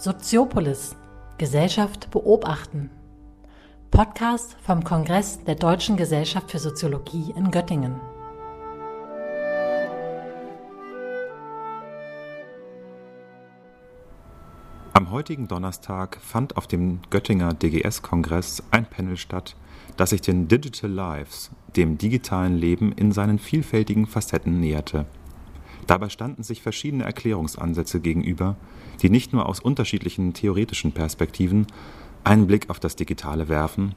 Soziopolis Gesellschaft beobachten. Podcast vom Kongress der Deutschen Gesellschaft für Soziologie in Göttingen. Am heutigen Donnerstag fand auf dem Göttinger DGS-Kongress ein Panel statt, das sich den Digital Lives, dem digitalen Leben in seinen vielfältigen Facetten näherte. Dabei standen sich verschiedene Erklärungsansätze gegenüber, die nicht nur aus unterschiedlichen theoretischen Perspektiven einen Blick auf das Digitale werfen,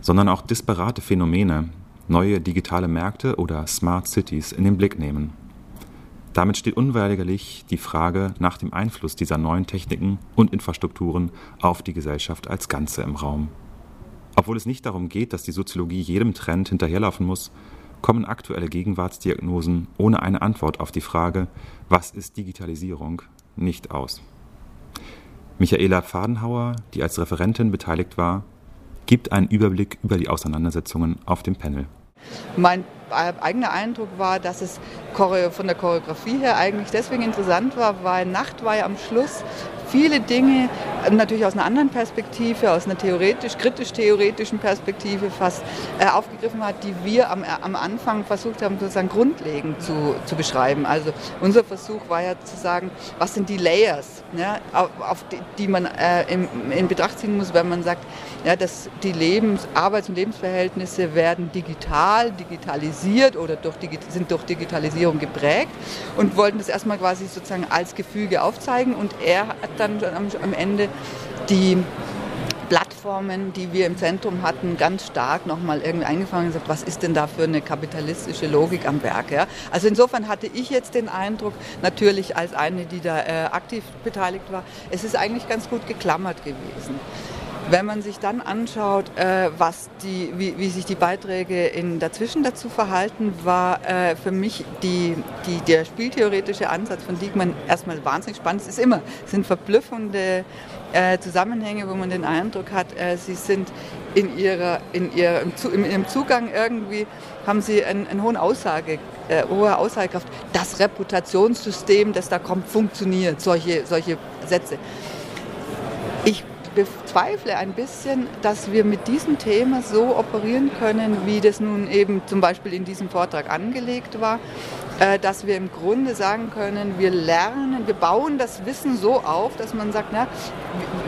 sondern auch disparate Phänomene, neue digitale Märkte oder Smart Cities in den Blick nehmen. Damit steht unweigerlich die Frage nach dem Einfluss dieser neuen Techniken und Infrastrukturen auf die Gesellschaft als Ganze im Raum. Obwohl es nicht darum geht, dass die Soziologie jedem Trend hinterherlaufen muss, kommen aktuelle Gegenwartsdiagnosen ohne eine Antwort auf die Frage, was ist Digitalisierung, nicht aus. Michaela Fadenhauer, die als Referentin beteiligt war, gibt einen Überblick über die Auseinandersetzungen auf dem Panel. Mein eigener Eindruck war, dass es von der Choreografie her eigentlich deswegen interessant war, weil Nacht war ja am Schluss viele Dinge ähm, natürlich aus einer anderen Perspektive, aus einer theoretisch, kritisch-theoretischen Perspektive fast äh, aufgegriffen hat, die wir am, äh, am Anfang versucht haben, sozusagen grundlegend zu, zu beschreiben. Also unser Versuch war ja zu sagen, was sind die Layers, ja, auf, auf die, die, man äh, in, in Betracht ziehen muss, wenn man sagt, ja, dass die Lebens-, Arbeits- und Lebensverhältnisse werden digital, digitalisiert oder durch, sind durch Digitalisierung geprägt und wollten das erstmal quasi sozusagen als Gefüge aufzeigen und er hat dann am, am Ende die Plattformen, die wir im Zentrum hatten, ganz stark nochmal irgendwie eingefangen und gesagt, was ist denn da für eine kapitalistische Logik am Werk? Ja? Also insofern hatte ich jetzt den Eindruck, natürlich als eine, die da äh, aktiv beteiligt war, es ist eigentlich ganz gut geklammert gewesen. Wenn man sich dann anschaut, äh, was die, wie, wie, sich die Beiträge in dazwischen dazu verhalten, war äh, für mich die, die, der spieltheoretische Ansatz von Diekmann erstmal wahnsinnig spannend. Es ist immer, es sind verblüffende äh, Zusammenhänge, wo man den Eindruck hat, äh, sie sind in, ihrer, in, ihrer, im, in ihrem Zugang irgendwie, haben sie einen, einen hohen Aussage, äh, hohe Aussagekraft. Das Reputationssystem, das da kommt, funktioniert, solche, solche Sätze. Ich bezweifle ein bisschen, dass wir mit diesem Thema so operieren können, wie das nun eben zum Beispiel in diesem Vortrag angelegt war, äh, dass wir im Grunde sagen können, wir lernen, wir bauen das Wissen so auf, dass man sagt, na,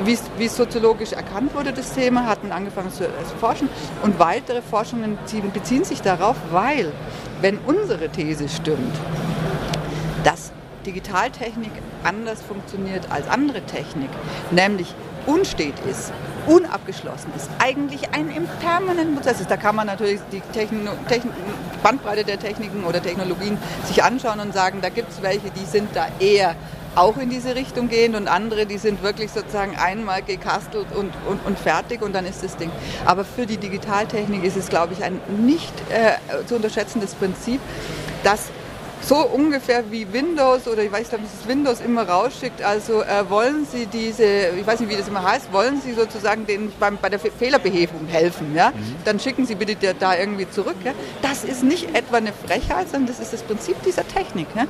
wie, wie soziologisch erkannt wurde, das Thema, hatten angefangen zu forschen und weitere Forschungen beziehen sich darauf, weil, wenn unsere These stimmt, dass Digitaltechnik anders funktioniert als andere Technik, nämlich unstet ist, unabgeschlossen ist, eigentlich ein im permanenten Prozess ist. Da kann man natürlich die Techn Techn Bandbreite der Techniken oder Technologien sich anschauen und sagen, da gibt es welche, die sind da eher auch in diese Richtung gehend und andere, die sind wirklich sozusagen einmal gekastelt und, und, und fertig und dann ist das Ding. Aber für die Digitaltechnik ist es, glaube ich, ein nicht äh, zu unterschätzendes Prinzip, dass so ungefähr wie Windows oder ich weiß nicht, wie es Windows immer rausschickt. Also äh, wollen Sie diese, ich weiß nicht, wie das immer heißt, wollen Sie sozusagen den, beim, bei der Fehlerbehebung helfen? Ja? Mhm. Dann schicken Sie bitte da irgendwie zurück. Ja? Das ist nicht etwa eine Frechheit, sondern das ist das Prinzip dieser Technik. Ja?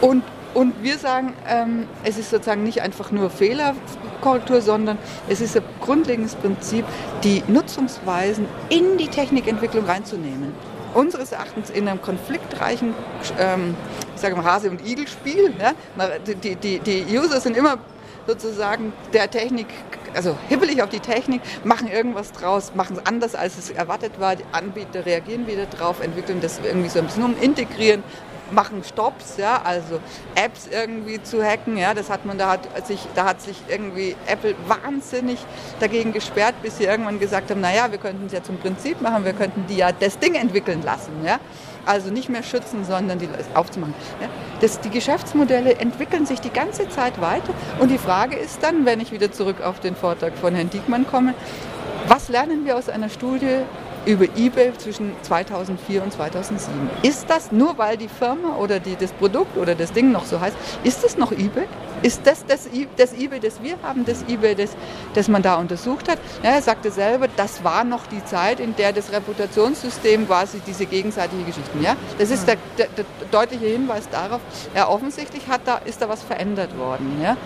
Und und wir sagen, ähm, es ist sozusagen nicht einfach nur Fehlerkorrektur, sondern es ist ein grundlegendes Prinzip, die Nutzungsweisen in die Technikentwicklung reinzunehmen unseres Erachtens in einem konfliktreichen, ähm, ich sage mal Hase- und Igel-Spiel. Ja? Die, die, die User sind immer sozusagen der Technik, also hibbelig auf die Technik, machen irgendwas draus, machen es anders, als es erwartet war. Die Anbieter reagieren wieder drauf, entwickeln das irgendwie so ein bisschen um, integrieren machen Stops, ja, also Apps irgendwie zu hacken, ja, das hat man, da hat sich, da hat sich irgendwie Apple wahnsinnig dagegen gesperrt, bis sie irgendwann gesagt haben, naja, wir könnten es ja zum Prinzip machen, wir könnten die ja das Ding entwickeln lassen, ja. Also nicht mehr schützen, sondern die aufzumachen. Ja. Das, die Geschäftsmodelle entwickeln sich die ganze Zeit weiter und die Frage ist dann, wenn ich wieder zurück auf den Vortrag von Herrn Diekmann komme, was lernen wir aus einer Studie über eBay zwischen 2004 und 2007. Ist das nur, weil die Firma oder die, das Produkt oder das Ding noch so heißt, ist das noch eBay? Ist das das, das eBay, das wir haben, das eBay, das, das man da untersucht hat? Ja, er sagte selber, das war noch die Zeit, in der das Reputationssystem quasi diese gegenseitige Geschichten. Ja? Das ist der, der, der deutliche Hinweis darauf, ja, offensichtlich hat da, ist da was verändert worden. Ja?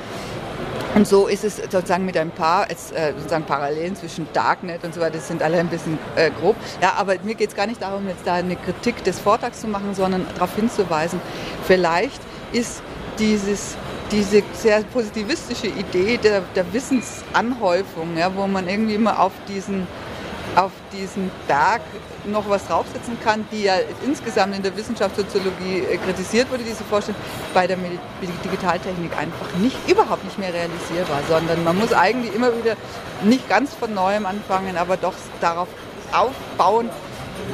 Und so ist es sozusagen mit ein paar äh, sozusagen Parallelen zwischen Darknet und so weiter, das sind alle ein bisschen äh, grob. Ja, aber mir geht es gar nicht darum, jetzt da eine Kritik des Vortrags zu machen, sondern darauf hinzuweisen, vielleicht ist dieses diese sehr positivistische Idee der, der Wissensanhäufung, ja, wo man irgendwie immer auf diesen, auf diesen Berg noch was draufsetzen kann, die ja insgesamt in der Wissenschaftssoziologie äh, kritisiert wurde, diese Vorstellung, bei der Digitaltechnik einfach nicht, überhaupt nicht mehr realisierbar, sondern man muss eigentlich immer wieder nicht ganz von neuem anfangen, aber doch darauf aufbauen,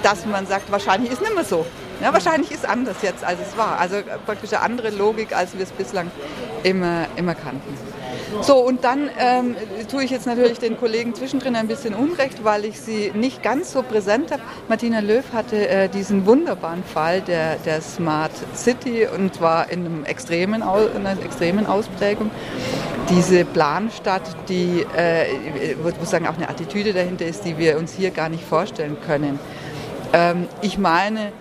dass man sagt, wahrscheinlich ist nicht mehr so. Ja, wahrscheinlich ist anders jetzt, als es war. Also praktisch eine andere Logik, als wir es bislang immer, immer kannten. So, und dann ähm, tue ich jetzt natürlich den Kollegen zwischendrin ein bisschen Unrecht, weil ich sie nicht ganz so präsent habe. Martina Löw hatte äh, diesen wunderbaren Fall der, der Smart City und zwar in, einem extremen, in einer extremen Ausprägung. Diese Planstadt, die, äh, wo sagen, auch eine Attitüde dahinter ist, die wir uns hier gar nicht vorstellen können. Ähm, ich meine,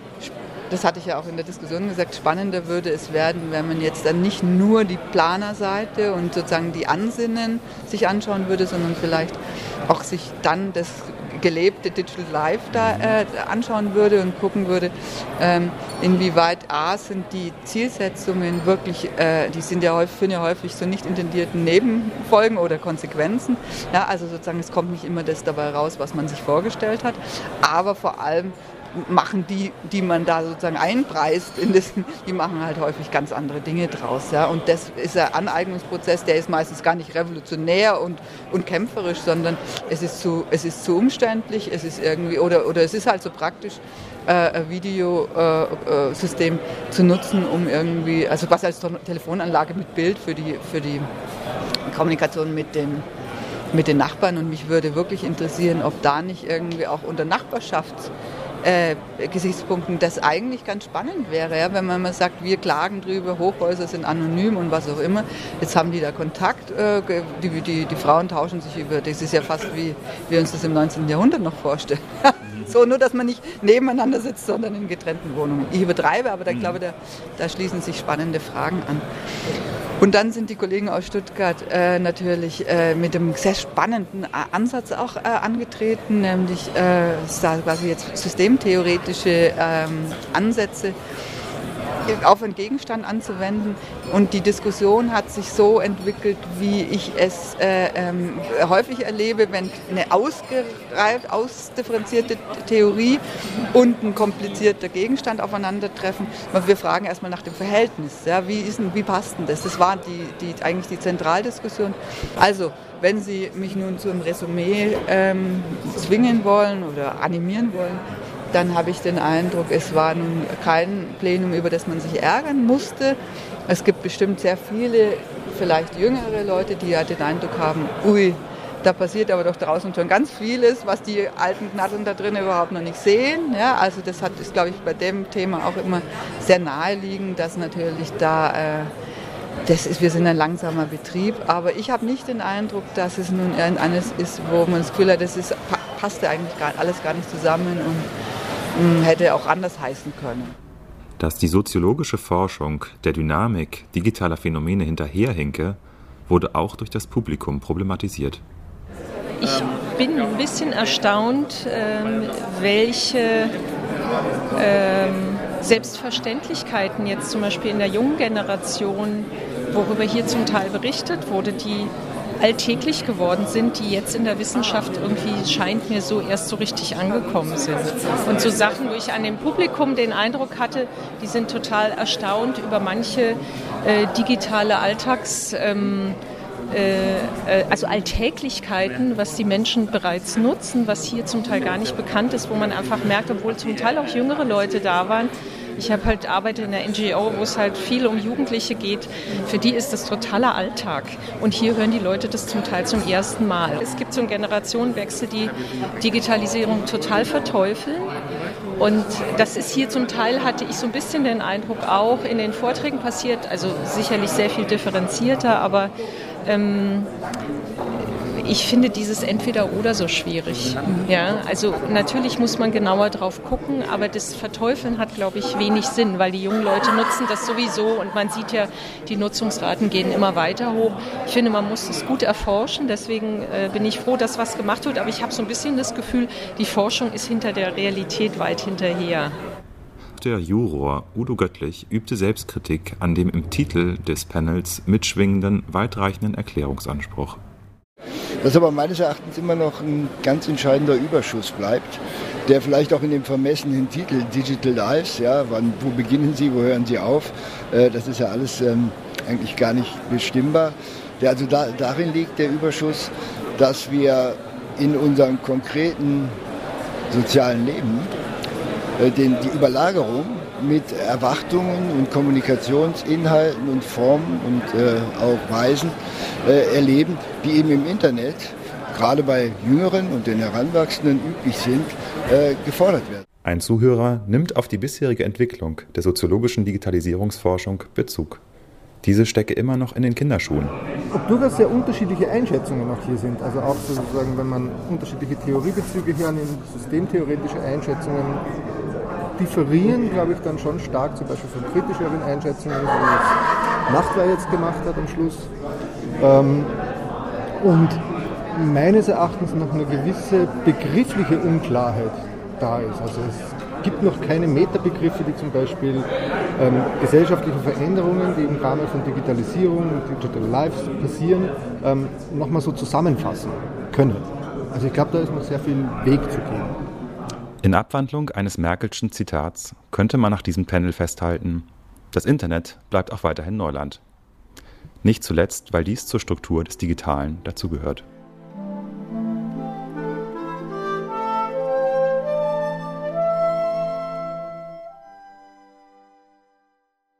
das hatte ich ja auch in der Diskussion gesagt, spannender würde es werden, wenn man jetzt dann nicht nur die Planerseite und sozusagen die Ansinnen sich anschauen würde, sondern vielleicht auch sich dann das gelebte Digital Life da äh, anschauen würde und gucken würde, ähm, inwieweit A sind die Zielsetzungen wirklich, äh, die sind ja häufig, führen ja häufig so nicht intendierten Nebenfolgen oder Konsequenzen. Ja, also sozusagen es kommt nicht immer das dabei raus, was man sich vorgestellt hat, aber vor allem machen die, die man da sozusagen einpreist, in das, die machen halt häufig ganz andere Dinge draus. Ja? Und das ist ein Aneignungsprozess, der ist meistens gar nicht revolutionär und, und kämpferisch, sondern es ist, zu, es ist zu umständlich, es ist irgendwie, oder, oder es ist halt so praktisch, äh, ein Videosystem äh, äh, zu nutzen, um irgendwie, also was als Telefonanlage mit Bild für die, für die Kommunikation mit den mit den Nachbarn und mich würde wirklich interessieren, ob da nicht irgendwie auch unter Nachbarschafts äh, Gesichtspunkten das eigentlich ganz spannend wäre, ja, wenn man mal sagt, wir klagen drüber, Hochhäuser sind anonym und was auch immer. Jetzt haben die da Kontakt, äh, die, die, die Frauen tauschen sich über, das ist ja fast wie wir uns das im 19. Jahrhundert noch vorstellen. so, nur dass man nicht nebeneinander sitzt, sondern in getrennten Wohnungen. Ich übertreibe, aber da, mhm. glaube da, da schließen sich spannende Fragen an. Und dann sind die Kollegen aus Stuttgart äh, natürlich äh, mit einem sehr spannenden Ansatz auch äh, angetreten, nämlich äh, quasi jetzt systemtheoretische ähm, Ansätze auf einen Gegenstand anzuwenden. Und die Diskussion hat sich so entwickelt, wie ich es äh, ähm, häufig erlebe, wenn eine ausgereift, ausdifferenzierte Theorie und ein komplizierter Gegenstand aufeinandertreffen. Wir fragen erstmal nach dem Verhältnis. Ja, wie, ist denn, wie passt denn das? Das war die, die, eigentlich die Zentraldiskussion. Also, wenn Sie mich nun zu einem Resümee ähm, zwingen wollen oder animieren wollen, dann habe ich den Eindruck, es war nun kein Plenum, über das man sich ärgern musste. Es gibt bestimmt sehr viele, vielleicht jüngere Leute, die ja den Eindruck haben, ui, da passiert aber doch draußen schon ganz vieles, was die alten Knatteln da drin überhaupt noch nicht sehen. Ja, also das hat, ist, glaube ich, bei dem Thema auch immer sehr naheliegend, dass natürlich da, äh, das ist, wir sind ein langsamer Betrieb, aber ich habe nicht den Eindruck, dass es nun eines ist, wo man das Gefühl hat, das ist, passt ja eigentlich gar, alles gar nicht zusammen und hätte auch anders heißen können. Dass die soziologische Forschung der Dynamik digitaler Phänomene hinterherhinke, wurde auch durch das Publikum problematisiert. Ich bin ein bisschen erstaunt, ähm, welche ähm, Selbstverständlichkeiten jetzt zum Beispiel in der jungen Generation, worüber hier zum Teil berichtet wurde, die alltäglich geworden sind, die jetzt in der Wissenschaft irgendwie scheint mir so erst so richtig angekommen sind. Und so Sachen, wo ich an dem Publikum den Eindruck hatte, die sind total erstaunt über manche äh, digitale Alltags... Ähm, äh, äh, also Alltäglichkeiten, was die Menschen bereits nutzen, was hier zum Teil gar nicht bekannt ist, wo man einfach merkt, obwohl zum Teil auch jüngere Leute da waren, ich habe halt arbeite in der NGO, wo es halt viel um Jugendliche geht. Für die ist das totaler Alltag. Und hier hören die Leute das zum Teil zum ersten Mal. Es gibt so einen Generationenwechsel, die Digitalisierung total verteufeln. Und das ist hier zum Teil, hatte ich so ein bisschen den Eindruck, auch in den Vorträgen passiert. Also sicherlich sehr viel differenzierter, aber ähm, ich finde dieses Entweder-Oder so schwierig. Ja, also natürlich muss man genauer drauf gucken, aber das Verteufeln hat, glaube ich, wenig Sinn, weil die jungen Leute nutzen das sowieso und man sieht ja, die Nutzungsraten gehen immer weiter hoch. Ich finde, man muss es gut erforschen, deswegen äh, bin ich froh, dass was gemacht wird, aber ich habe so ein bisschen das Gefühl, die Forschung ist hinter der Realität weit hinterher. Der Juror Udo Göttlich übte Selbstkritik an dem im Titel des Panels mitschwingenden, weitreichenden Erklärungsanspruch. Dass aber meines Erachtens immer noch ein ganz entscheidender Überschuss bleibt, der vielleicht auch in dem vermessenen Titel Digital Lives, ja, wann, wo beginnen Sie, wo hören Sie auf, äh, das ist ja alles ähm, eigentlich gar nicht bestimmbar. Der, also da, darin liegt der Überschuss, dass wir in unserem konkreten sozialen Leben äh, den, die Überlagerung mit Erwartungen und Kommunikationsinhalten und Formen und äh, auch Weisen äh, erleben, die eben im Internet, gerade bei Jüngeren und den Heranwachsenden üblich sind, äh, gefordert werden. Ein Zuhörer nimmt auf die bisherige Entwicklung der soziologischen Digitalisierungsforschung Bezug. Diese stecke immer noch in den Kinderschuhen. Ob durchaus sehr unterschiedliche Einschätzungen auch hier sind. Also auch sozusagen, wenn man unterschiedliche Theoriebezüge hier an systemtheoretische Einschätzungen differieren, glaube ich, dann schon stark, zum Beispiel von kritischeren Einschätzungen, wie es Nachtwehr jetzt gemacht hat am Schluss. Ähm, und meines Erachtens noch eine gewisse begriffliche Unklarheit da ist. Also es gibt noch keine Metabegriffe, die zum Beispiel ähm, gesellschaftliche Veränderungen, die im Rahmen von Digitalisierung und Digital Lives passieren, ähm, nochmal so zusammenfassen können. Also ich glaube, da ist noch sehr viel Weg zu gehen. In Abwandlung eines Merkelschen Zitats könnte man nach diesem Panel festhalten, das Internet bleibt auch weiterhin Neuland. Nicht zuletzt, weil dies zur Struktur des Digitalen dazugehört.